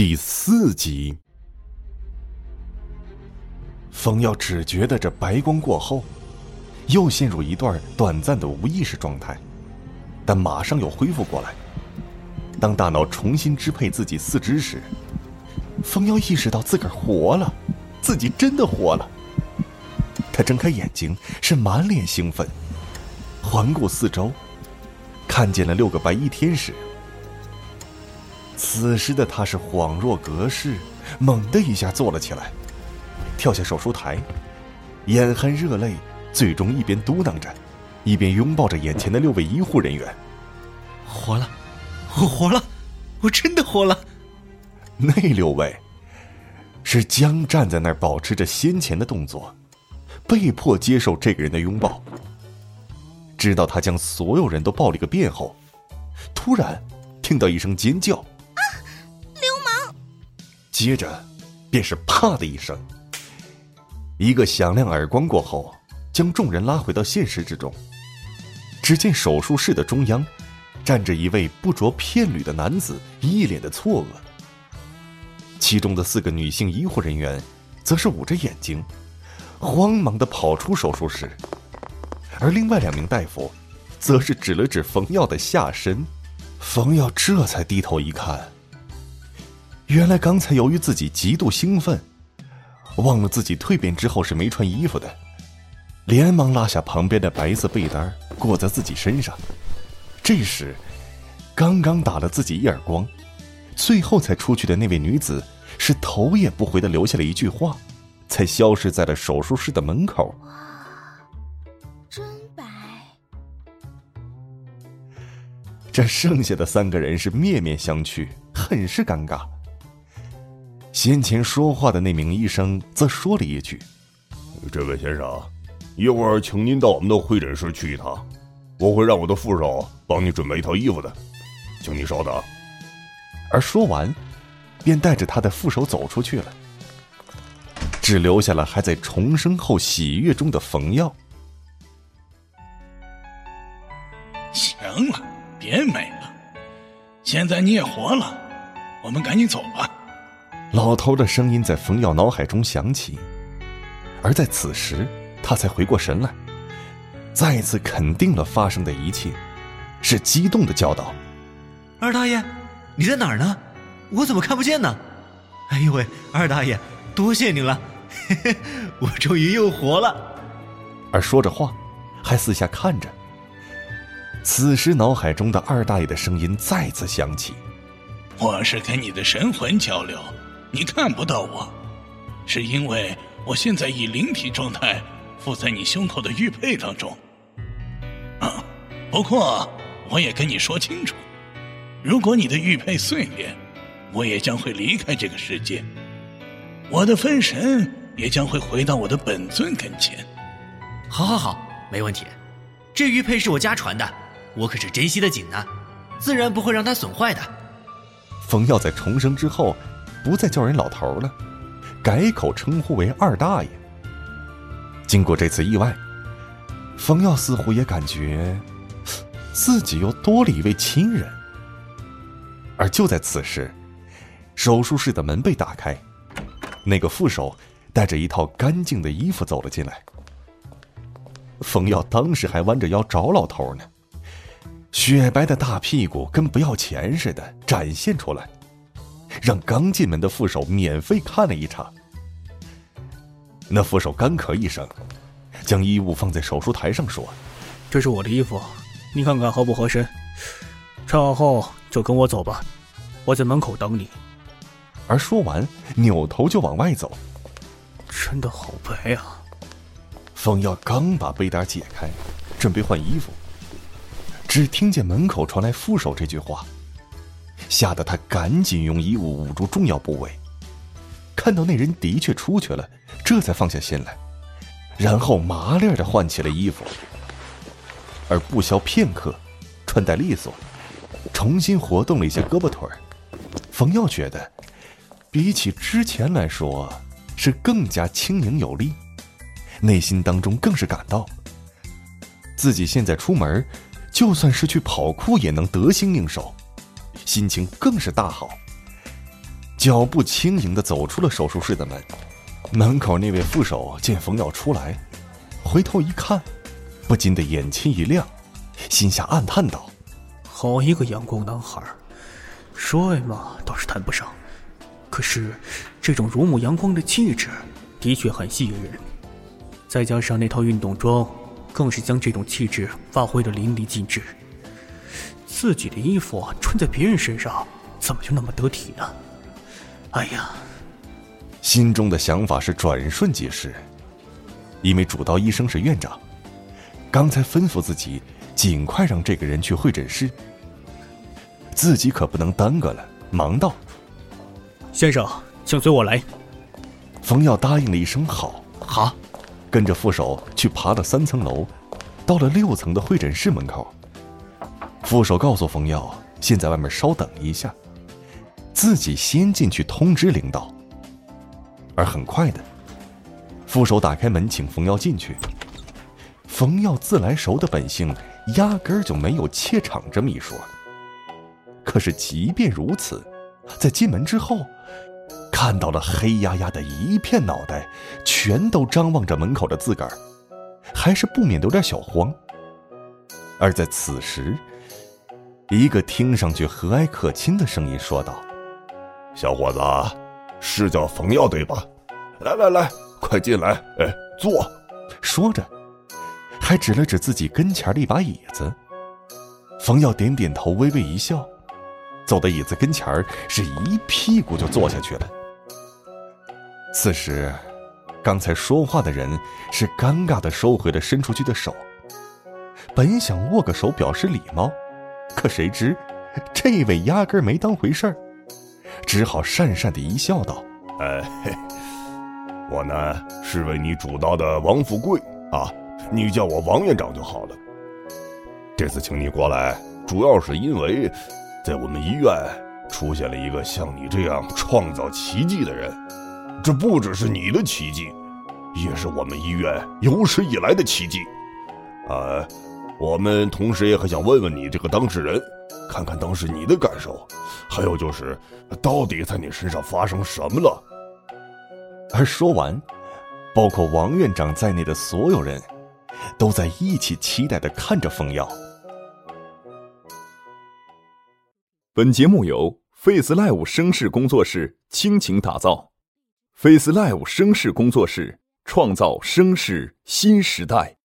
第四集，冯耀只觉得这白光过后，又陷入一段短暂的无意识状态，但马上又恢复过来。当大脑重新支配自己四肢时，冯耀意识到自个儿活了，自己真的活了。他睁开眼睛，是满脸兴奋，环顾四周，看见了六个白衣天使。此时的他是恍若隔世，猛地一下坐了起来，跳下手术台，眼含热泪，最终一边嘟囔着，一边拥抱着眼前的六位医护人员。活了，我活了，我真的活了。那六位是僵站在那儿，保持着先前的动作，被迫接受这个人的拥抱。直到他将所有人都抱了一个遍后，突然听到一声尖叫。接着，便是“啪”的一声，一个响亮耳光过后，将众人拉回到现实之中。只见手术室的中央，站着一位不着片缕的男子，一脸的错愕。其中的四个女性医护人员，则是捂着眼睛，慌忙的跑出手术室，而另外两名大夫，则是指了指冯耀的下身。冯耀这才低头一看。原来刚才由于自己极度兴奋，忘了自己蜕变之后是没穿衣服的，连忙拉下旁边的白色被单裹在自己身上。这时，刚刚打了自己一耳光，最后才出去的那位女子是头也不回的留下了一句话，才消失在了手术室的门口。哇，真白！这剩下的三个人是面面相觑，很是尴尬。先前说话的那名医生则说了一句：“这位先生，一会儿请您到我们的会诊室去一趟，我会让我的副手帮你准备一套衣服的，请你稍等。”而说完，便带着他的副手走出去了，只留下了还在重生后喜悦中的冯耀。行了，别美了，现在你也活了，我们赶紧走吧。老头的声音在冯耀脑海中响起，而在此时，他才回过神来，再次肯定了发生的一切，是激动的叫道：“二大爷，你在哪儿呢？我怎么看不见呢？哎呦喂，二大爷，多谢您了，嘿嘿，我终于又活了。”而说着话，还四下看着。此时，脑海中的二大爷的声音再次响起：“我是跟你的神魂交流。”你看不到我，是因为我现在以灵体状态附在你胸口的玉佩当中。啊，不过我也跟你说清楚，如果你的玉佩碎裂，我也将会离开这个世界，我的分神也将会回到我的本尊跟前。好，好，好，没问题。这玉佩是我家传的，我可是珍惜的紧呢，自然不会让它损坏的。冯耀在重生之后。不再叫人老头了，改口称呼为二大爷。经过这次意外，冯耀似乎也感觉自己又多了一位亲人。而就在此时，手术室的门被打开，那个副手带着一套干净的衣服走了进来。冯耀当时还弯着腰找老头呢，雪白的大屁股跟不要钱似的展现出来。让刚进门的副手免费看了一场。那副手干咳一声，将衣物放在手术台上，说：“这是我的衣服，你看看合不合身？穿好后就跟我走吧，我在门口等你。”而说完，扭头就往外走。真的好白啊！方耀刚把背带解开，准备换衣服，只听见门口传来副手这句话。吓得他赶紧用衣物捂住重要部位，看到那人的确出去了，这才放下心来，然后麻利的换起了衣服。而不消片刻，穿戴利索，重新活动了一下胳膊腿儿。冯耀觉得，比起之前来说，是更加轻盈有力，内心当中更是感到，自己现在出门，就算是去跑酷也能得心应手。心情更是大好。脚步轻盈的走出了手术室的门。门口那位副手见冯耀出来，回头一看，不禁的眼前一亮，心下暗叹道：“好一个阳光男孩，帅嘛倒是谈不上，可是这种如沐阳光的气质，的确很吸引人。再加上那套运动装，更是将这种气质发挥的淋漓尽致。自己的衣服穿在别人身上，怎么就那么得体呢？哎呀！”心中的想法是转瞬即逝，因为主刀医生是院长，刚才吩咐自己尽快让这个人去会诊室，自己可不能耽搁了。忙道：“先生，请随我来。”冯耀答应了一声“好”，好，跟着副手去爬了三层楼，到了六层的会诊室门口。副手告诉冯耀：“先在外面稍等一下，自己先进去通知领导。”而很快的，副手打开门，请冯耀进去。冯耀自来熟的本性，压根儿就没有怯场这么一说。可是即便如此，在进门之后，看到了黑压压的一片脑袋，全都张望着门口的自个儿，还是不免有点小慌。而在此时，一个听上去和蔼可亲的声音说道：“小伙子。”是叫冯耀对吧？来来来，快进来，哎，坐。说着，还指了指自己跟前的一把椅子。冯耀点点头，微微一笑，走到椅子跟前是一屁股就坐下去了。此时，刚才说话的人是尴尬的收回了伸出去的手，本想握个手表示礼貌，可谁知，这位压根没当回事儿。只好讪讪的一笑，道：“哎，我呢是为你主刀的王富贵啊，你叫我王院长就好了。这次请你过来，主要是因为，在我们医院出现了一个像你这样创造奇迹的人。这不只是你的奇迹，也是我们医院有史以来的奇迹。啊，我们同时也很想问问你这个当事人。”看看当时你的感受，还有就是，到底在你身上发生什么了？而说完，包括王院长在内的所有人，都在一起期待的看着冯耀。本节目由 Face Live 声势工作室倾情打造，Face Live 声势工作室创造声势新时代。